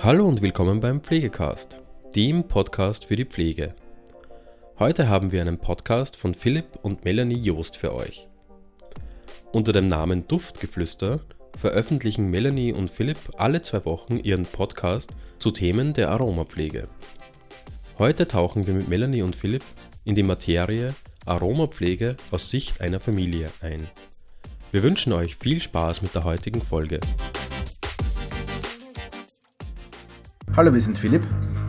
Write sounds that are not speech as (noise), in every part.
Hallo und willkommen beim Pflegecast, dem Podcast für die Pflege. Heute haben wir einen Podcast von Philipp und Melanie Joost für euch. Unter dem Namen Duftgeflüster veröffentlichen Melanie und Philipp alle zwei Wochen ihren Podcast zu Themen der Aromapflege. Heute tauchen wir mit Melanie und Philipp in die Materie Aromapflege aus Sicht einer Familie ein. Wir wünschen euch viel Spaß mit der heutigen Folge. Hallo, wir sind Philipp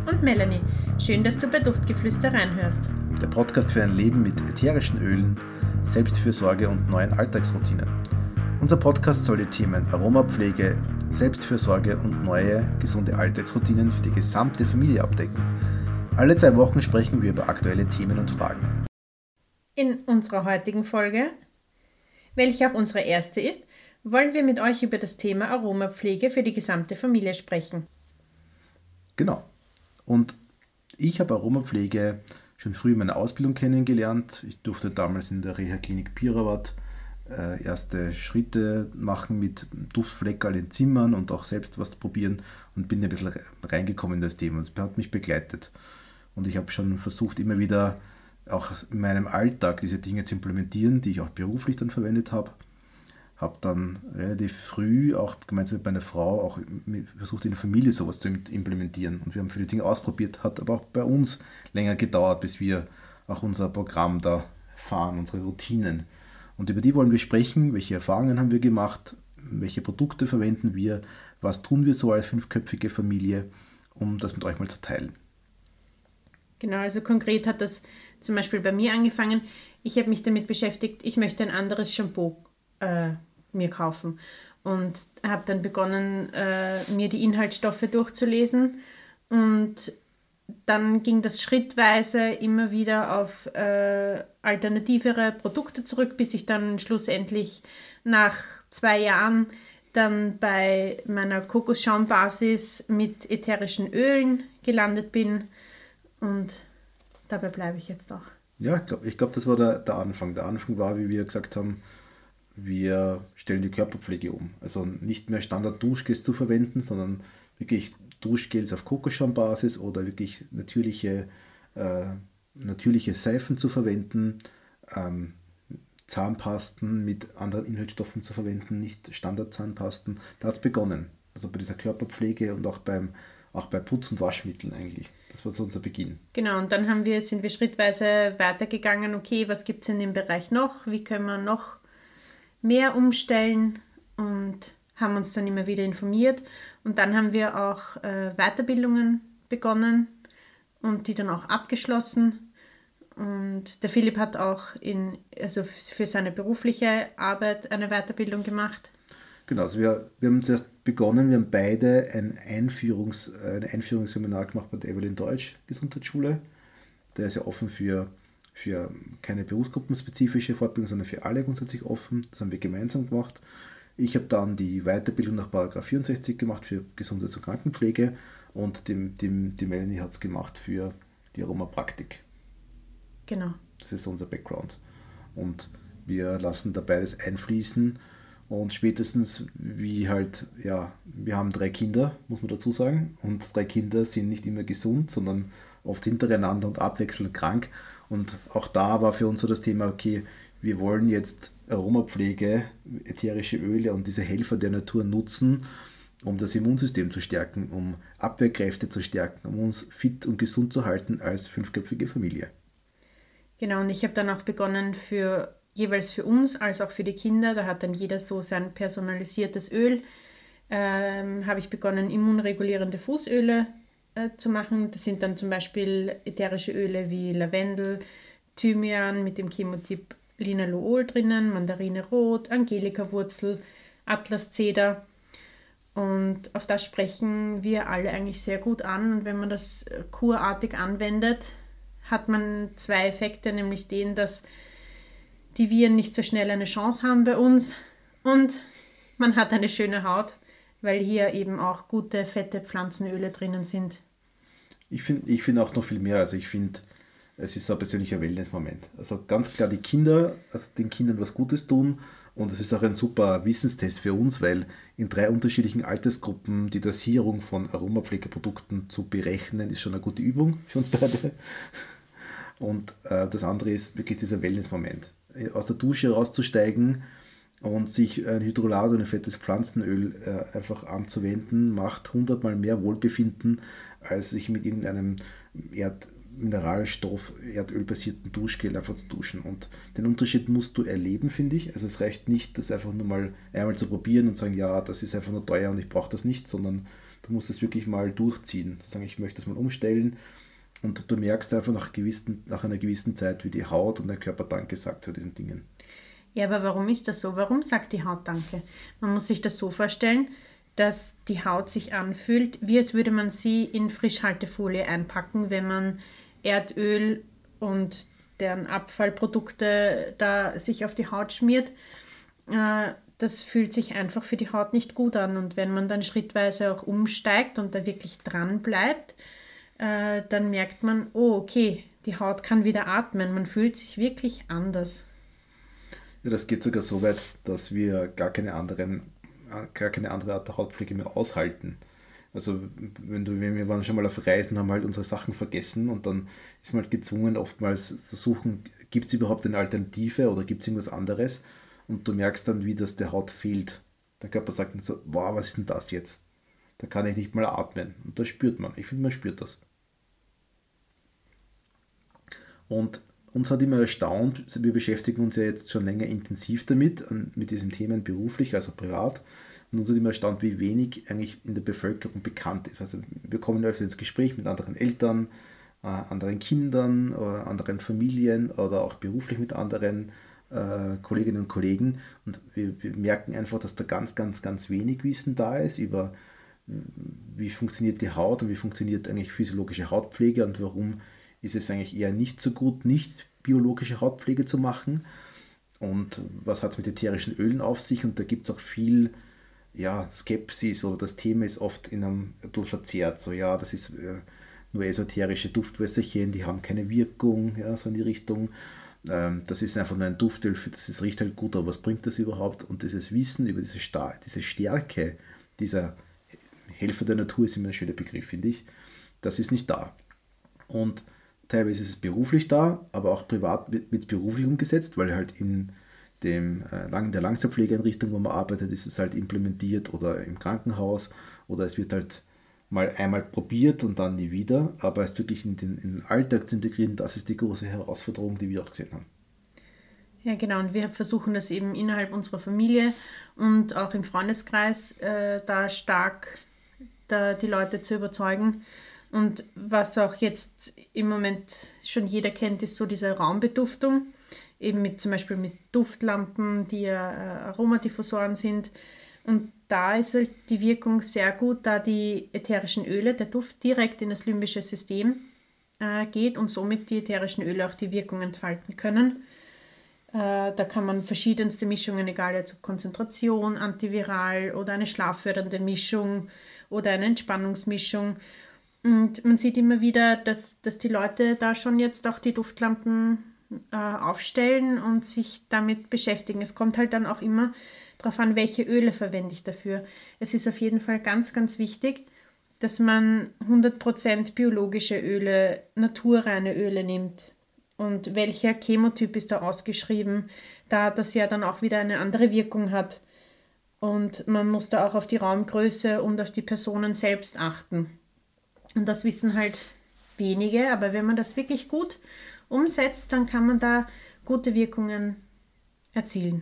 und Melanie. Schön, dass du bei Duftgeflüster reinhörst. Der Podcast für ein Leben mit ätherischen Ölen, Selbstfürsorge und neuen Alltagsroutinen. Unser Podcast soll die Themen Aromapflege, Selbstfürsorge und neue gesunde Alltagsroutinen für die gesamte Familie abdecken. Alle zwei Wochen sprechen wir über aktuelle Themen und Fragen. In unserer heutigen Folge, welche auch unsere erste ist, wollen wir mit euch über das Thema Aromapflege für die gesamte Familie sprechen. Genau. Und ich habe Aromapflege schon früh in meiner Ausbildung kennengelernt. Ich durfte damals in der Reha-Klinik Pirawat äh, erste Schritte machen mit Duftfleckerl in Zimmern und auch selbst was probieren und bin ein bisschen reingekommen in das Thema. Es hat mich begleitet. Und ich habe schon versucht, immer wieder auch in meinem Alltag diese Dinge zu implementieren, die ich auch beruflich dann verwendet habe habe dann relativ früh auch gemeinsam mit meiner Frau auch versucht in der Familie sowas zu implementieren und wir haben viele Dinge ausprobiert, hat aber auch bei uns länger gedauert, bis wir auch unser Programm da fahren, unsere Routinen. Und über die wollen wir sprechen, welche Erfahrungen haben wir gemacht, welche Produkte verwenden wir, was tun wir so als fünfköpfige Familie, um das mit euch mal zu teilen. Genau, also konkret hat das zum Beispiel bei mir angefangen. Ich habe mich damit beschäftigt, ich möchte ein anderes Shampoo äh, mir kaufen. Und habe dann begonnen, äh, mir die Inhaltsstoffe durchzulesen. Und dann ging das schrittweise immer wieder auf äh, alternativere Produkte zurück, bis ich dann schlussendlich nach zwei Jahren dann bei meiner Kokosschaumbasis mit ätherischen Ölen gelandet bin. Und dabei bleibe ich jetzt auch. Ja, ich glaube, ich glaub, das war der, der Anfang. Der Anfang war, wie wir gesagt haben, wir stellen die Körperpflege um. Also nicht mehr Standard-Duschgels zu verwenden, sondern wirklich Duschgels auf Kokoschaumbasis oder wirklich natürliche, äh, natürliche Seifen zu verwenden, ähm, Zahnpasten mit anderen Inhaltsstoffen zu verwenden, nicht Standardzahnpasten. Da hat es begonnen. Also bei dieser Körperpflege und auch beim auch bei Putz- und Waschmitteln eigentlich. Das war so unser Beginn. Genau, und dann haben wir, sind wir schrittweise weitergegangen, okay, was gibt es in dem Bereich noch? Wie können wir noch mehr umstellen und haben uns dann immer wieder informiert. Und dann haben wir auch äh, Weiterbildungen begonnen und die dann auch abgeschlossen. Und der Philipp hat auch in, also für seine berufliche Arbeit eine Weiterbildung gemacht. Genau, also wir, wir haben zuerst begonnen, wir haben beide ein, Einführungs, ein Einführungsseminar gemacht bei der Evelyn Deutsch Gesundheitsschule. Der ist ja offen für für keine berufsgruppenspezifische Fortbildung, sondern für alle grundsätzlich offen. Das haben wir gemeinsam gemacht. Ich habe dann die Weiterbildung nach 64 gemacht für Gesundheits- und Krankenpflege und dem, dem, die Melanie hat es gemacht für die Aromapraktik. Genau. Das ist unser Background. Und wir lassen da beides einfließen und spätestens wie halt, ja, wir haben drei Kinder, muss man dazu sagen, und drei Kinder sind nicht immer gesund, sondern oft hintereinander und abwechselnd krank. Und auch da war für uns so das Thema, okay, wir wollen jetzt Aromapflege, ätherische Öle und diese Helfer der Natur nutzen, um das Immunsystem zu stärken, um Abwehrkräfte zu stärken, um uns fit und gesund zu halten als fünfköpfige Familie. Genau, und ich habe dann auch begonnen für jeweils für uns als auch für die Kinder, da hat dann jeder so sein personalisiertes Öl, ähm, habe ich begonnen, immunregulierende Fußöle äh, zu machen. Das sind dann zum Beispiel ätherische Öle wie Lavendel, Thymian mit dem Chemotyp Linalool drinnen, Mandarine Rot, Angelika-Wurzel, Atlaszeder. Und auf das sprechen wir alle eigentlich sehr gut an. Und wenn man das äh, kurartig anwendet, hat man zwei Effekte, nämlich den, dass die Viren nicht so schnell eine Chance haben bei uns und man hat eine schöne Haut, weil hier eben auch gute fette Pflanzenöle drinnen sind. Ich finde ich find auch noch viel mehr. Also ich finde, es ist so ein persönlicher Wellness-Moment. Also ganz klar die Kinder, also den Kindern was Gutes tun Und es ist auch ein super Wissenstest für uns, weil in drei unterschiedlichen Altersgruppen die Dosierung von Aromapflegeprodukten zu berechnen, ist schon eine gute Übung für uns beide. Und äh, das andere ist wirklich dieser Wellness-Moment. Aus der Dusche rauszusteigen und sich ein Hydrolat oder ein fettes Pflanzenöl äh, einfach anzuwenden, macht hundertmal mehr Wohlbefinden, als sich mit irgendeinem Erd Mineralstoff, erdölbasierten Duschgel einfach zu duschen. Und den Unterschied musst du erleben, finde ich. Also es reicht nicht, das einfach nur mal einmal zu probieren und sagen, ja, das ist einfach nur teuer und ich brauche das nicht, sondern du musst es wirklich mal durchziehen. Zu sagen, ich möchte das mal umstellen. Und du merkst einfach nach, gewissen, nach einer gewissen Zeit, wie die Haut und der Körper Danke sagt zu diesen Dingen. Ja, aber warum ist das so? Warum sagt die Haut Danke? Man muss sich das so vorstellen, dass die Haut sich anfühlt, wie als würde man sie in Frischhaltefolie einpacken, wenn man Erdöl und deren Abfallprodukte da sich auf die Haut schmiert. Äh, das fühlt sich einfach für die Haut nicht gut an. Und wenn man dann schrittweise auch umsteigt und da wirklich dran bleibt, äh, dann merkt man, oh, okay, die Haut kann wieder atmen. Man fühlt sich wirklich anders. Ja, das geht sogar so weit, dass wir gar keine, anderen, gar keine andere Art der Hautpflege mehr aushalten. Also wenn du, wir waren schon mal auf Reisen, haben halt unsere Sachen vergessen und dann ist man halt gezwungen, oftmals zu suchen, gibt es überhaupt eine Alternative oder gibt es irgendwas anderes? Und du merkst dann, wie das der Haut fehlt. Der Körper sagt nicht so, wow, was ist denn das jetzt? Da kann ich nicht mal atmen. Und das spürt man. Ich finde, man spürt das. Und uns hat immer erstaunt, wir beschäftigen uns ja jetzt schon länger intensiv damit, mit diesen Themen beruflich, also privat. Und uns hat immer erstaunt, wie wenig eigentlich in der Bevölkerung bekannt ist. Also wir kommen öfter ins Gespräch mit anderen Eltern, äh, anderen Kindern, oder äh, anderen Familien oder auch beruflich mit anderen äh, Kolleginnen und Kollegen. Und wir, wir, merken einfach, dass da ganz, ganz, ganz wenig Wissen da ist über, wie funktioniert die Haut und wie funktioniert eigentlich physiologische Hautpflege und warum ist es eigentlich eher nicht so gut, nicht biologische Hautpflege zu machen. Und was hat es mit ätherischen Ölen auf sich? Und da gibt es auch viel ja, Skepsis oder das Thema ist oft in einem ein verzerrt. So, ja, das ist äh, nur esoterische Duftwässerchen, die haben keine Wirkung, ja, so in die Richtung. Ähm, das ist einfach nur ein Duftöl, für, das ist, riecht halt gut, aber was bringt das überhaupt? Und dieses Wissen über diese, Star diese Stärke dieser Helfer der Natur ist immer ein schöner Begriff, finde ich. Das ist nicht da. Und teilweise ist es beruflich da, aber auch privat wird, wird beruflich umgesetzt, weil halt in dem, äh, der Langzeitpflegeeinrichtung, wo man arbeitet, ist es halt implementiert oder im Krankenhaus oder es wird halt mal einmal probiert und dann nie wieder, aber es wirklich in den, in den Alltag zu integrieren, das ist die große Herausforderung, die wir auch gesehen haben. Ja, genau. Und wir versuchen das eben innerhalb unserer Familie und auch im Freundeskreis äh, da stark da die Leute zu überzeugen. Und was auch jetzt im Moment schon jeder kennt, ist so diese Raumbeduftung eben mit zum Beispiel mit Duftlampen, die ja äh, Aromadiffusoren sind. Und da ist halt die Wirkung sehr gut, da die ätherischen Öle, der Duft direkt in das limbische System äh, geht und somit die ätherischen Öle auch die Wirkung entfalten können. Äh, da kann man verschiedenste Mischungen, egal jetzt ob Konzentration, antiviral oder eine schlaffördernde Mischung oder eine Entspannungsmischung. Und man sieht immer wieder, dass, dass die Leute da schon jetzt auch die Duftlampen äh, aufstellen und sich damit beschäftigen. Es kommt halt dann auch immer darauf an, welche Öle verwende ich dafür. Es ist auf jeden Fall ganz, ganz wichtig, dass man 100% biologische Öle, naturreine Öle nimmt. Und welcher Chemotyp ist da ausgeschrieben, da das ja dann auch wieder eine andere Wirkung hat. Und man muss da auch auf die Raumgröße und auf die Personen selbst achten. Und das wissen halt wenige, aber wenn man das wirklich gut umsetzt, dann kann man da gute Wirkungen erzielen.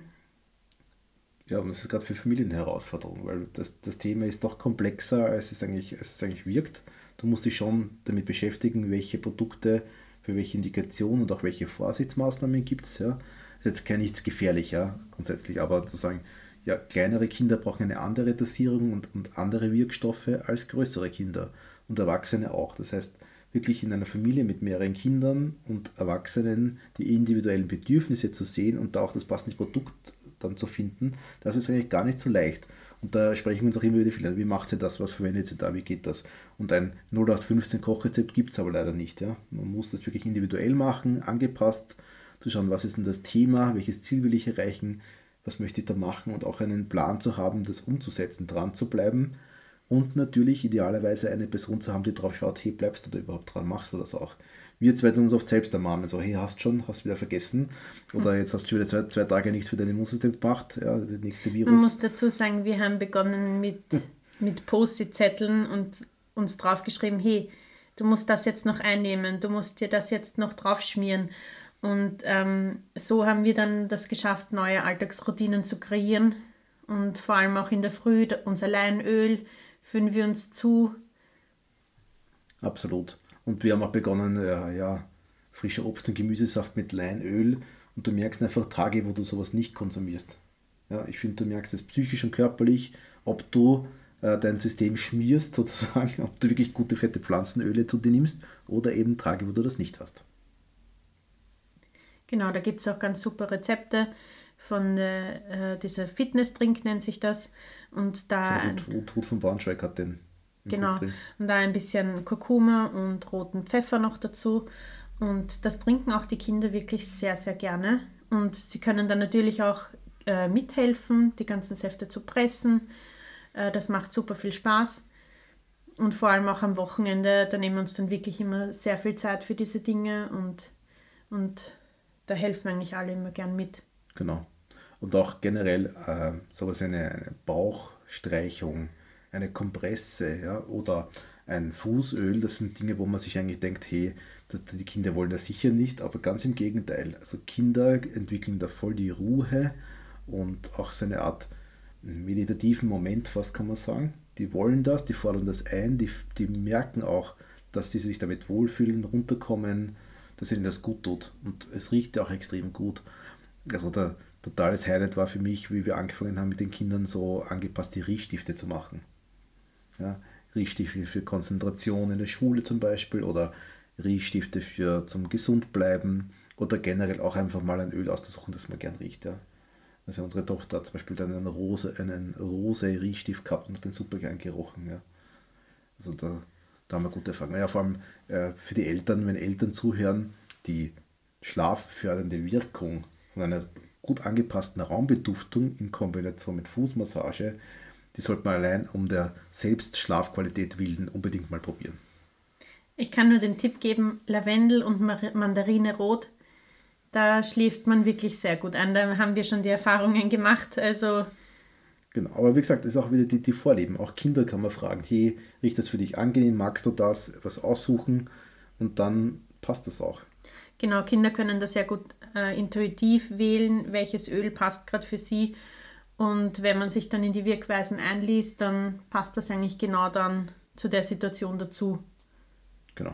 Ja, und das ist gerade für Familien eine Herausforderung, weil das, das Thema ist doch komplexer, als es, eigentlich, als es eigentlich wirkt. Du musst dich schon damit beschäftigen, welche Produkte für welche Indikation und auch welche Vorsichtsmaßnahmen gibt es. Ja. Ist jetzt kein nichts gefährlich, ja, grundsätzlich, aber zu sagen, ja, kleinere Kinder brauchen eine andere Dosierung und, und andere Wirkstoffe als größere Kinder und Erwachsene auch. Das heißt, wirklich in einer Familie mit mehreren Kindern und Erwachsenen die individuellen Bedürfnisse zu sehen und da auch das passende Produkt dann zu finden, das ist eigentlich gar nicht so leicht. Und da sprechen wir uns auch immer wieder viel an, wie macht sie das, was verwendet sie da, wie geht das? Und ein 0815 Kochrezept gibt es aber leider nicht. Ja? Man muss das wirklich individuell machen, angepasst, zu schauen, was ist denn das Thema, welches Ziel will ich erreichen, was möchte ich da machen und auch einen Plan zu haben, das umzusetzen, dran zu bleiben und natürlich idealerweise eine Person zu haben, die drauf schaut, hey, bleibst du da überhaupt dran, machst du das auch. Wir zwei tun uns oft selbst ermahnen, so, hey, hast schon, hast wieder vergessen oder jetzt hast du schon wieder zwei, zwei Tage nichts für dein Immunsystem gemacht, ja, der nächste Virus. Man muss dazu sagen, wir haben begonnen mit, (laughs) mit Post-it-Zetteln und uns draufgeschrieben, hey, du musst das jetzt noch einnehmen, du musst dir das jetzt noch draufschmieren. Und ähm, so haben wir dann das geschafft, neue Alltagsroutinen zu kreieren und vor allem auch in der Früh unser Leinöl führen wir uns zu. Absolut. Und wir haben auch begonnen, ja, ja frischer Obst- und Gemüsesaft mit Leinöl. Und du merkst einfach Tage, wo du sowas nicht konsumierst. Ja, ich finde, du merkst es psychisch und körperlich, ob du äh, dein System schmierst, (laughs) sozusagen, ob du wirklich gute fette Pflanzenöle zu dir nimmst oder eben Tage, wo du das nicht hast. Genau, da gibt es auch ganz super Rezepte von äh, dieser Fitness-Drink nennt sich das. Und da. Ruth von Braunschweig hat den. Genau. Und da ein bisschen Kurkuma und roten Pfeffer noch dazu. Und das trinken auch die Kinder wirklich sehr, sehr gerne. Und sie können dann natürlich auch äh, mithelfen, die ganzen Säfte zu pressen. Äh, das macht super viel Spaß. Und vor allem auch am Wochenende, da nehmen wir uns dann wirklich immer sehr viel Zeit für diese Dinge und, und da helfen eigentlich alle immer gern mit. Genau. Und auch generell äh, sowas wie eine, eine Bauchstreichung, eine Kompresse ja, oder ein Fußöl, das sind Dinge, wo man sich eigentlich denkt, hey, das, die Kinder wollen das sicher nicht, aber ganz im Gegenteil. Also Kinder entwickeln da voll die Ruhe und auch so eine Art meditativen Moment, was kann man sagen. Die wollen das, die fordern das ein, die, die merken auch, dass sie sich damit wohlfühlen, runterkommen, dass ihnen das gut tut. Und es riecht ja auch extrem gut. Also der totales Highlight war für mich, wie wir angefangen haben mit den Kindern so angepasste Riechstifte zu machen. Ja, Riechstifte für Konzentration in der Schule zum Beispiel oder Riechstifte für zum Gesundbleiben oder generell auch einfach mal ein Öl auszusuchen, das man gern riecht. Ja. Also unsere Tochter hat zum Beispiel dann einen Rose, einen Rose Riechstift gehabt und hat den super gern gerochen. Ja. Also da, da haben wir gute Erfahrungen. Ja, vor allem äh, für die Eltern, wenn Eltern zuhören, die schlaffördernde Wirkung von einer gut angepassten Raumbeduftung in Kombination mit Fußmassage, die sollte man allein um der Selbstschlafqualität willen unbedingt mal probieren. Ich kann nur den Tipp geben, Lavendel und Mandarine rot, da schläft man wirklich sehr gut an. Da haben wir schon die Erfahrungen gemacht. Also Genau, aber wie gesagt, das ist auch wieder die, die Vorlieben. Auch Kinder kann man fragen, hey, riecht das für dich angenehm, magst du das, was aussuchen und dann passt das auch. Genau, Kinder können das sehr gut äh, intuitiv wählen, welches Öl passt gerade für sie. Und wenn man sich dann in die Wirkweisen einliest, dann passt das eigentlich genau dann zu der Situation dazu. Genau.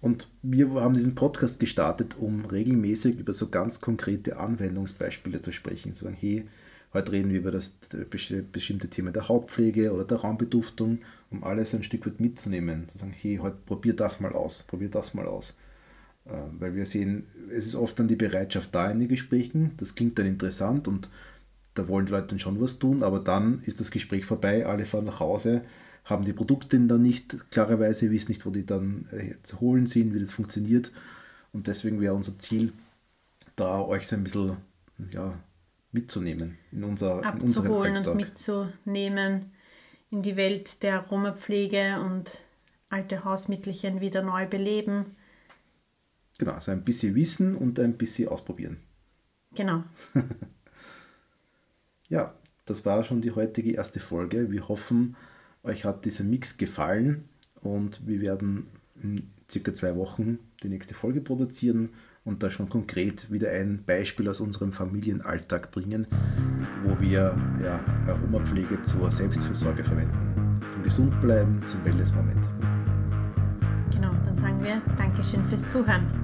Und wir haben diesen Podcast gestartet, um regelmäßig über so ganz konkrete Anwendungsbeispiele zu sprechen. Zu sagen, hey, heute reden wir über das bestimmte Thema der Hautpflege oder der Raumbeduftung, um alles ein Stück weit mitzunehmen. Zu sagen, hey, heute probier das mal aus, probier das mal aus. Ähm, weil wir sehen, es ist oft dann die Bereitschaft da in den Gesprächen, das klingt dann interessant und da wollen die Leute dann schon was tun, aber dann ist das Gespräch vorbei, alle fahren nach Hause, haben die Produkte dann nicht klarerweise, wissen nicht, wo die dann äh, zu holen sind, wie das funktioniert. Und deswegen wäre unser Ziel, da euch so ein bisschen ja, mitzunehmen in, unser, in unseren und mitzunehmen in die Welt der Aromapflege und alte Hausmittelchen wieder neu beleben Genau, also ein bisschen wissen und ein bisschen ausprobieren. Genau. (laughs) ja, das war schon die heutige erste Folge. Wir hoffen, euch hat dieser Mix gefallen und wir werden in circa zwei Wochen die nächste Folge produzieren und da schon konkret wieder ein Beispiel aus unserem Familienalltag bringen, wo wir ja, Aromapflege zur Selbstfürsorge verwenden. Zum Gesundbleiben, zum Wellness-Moment. Genau, dann sagen wir Dankeschön fürs Zuhören.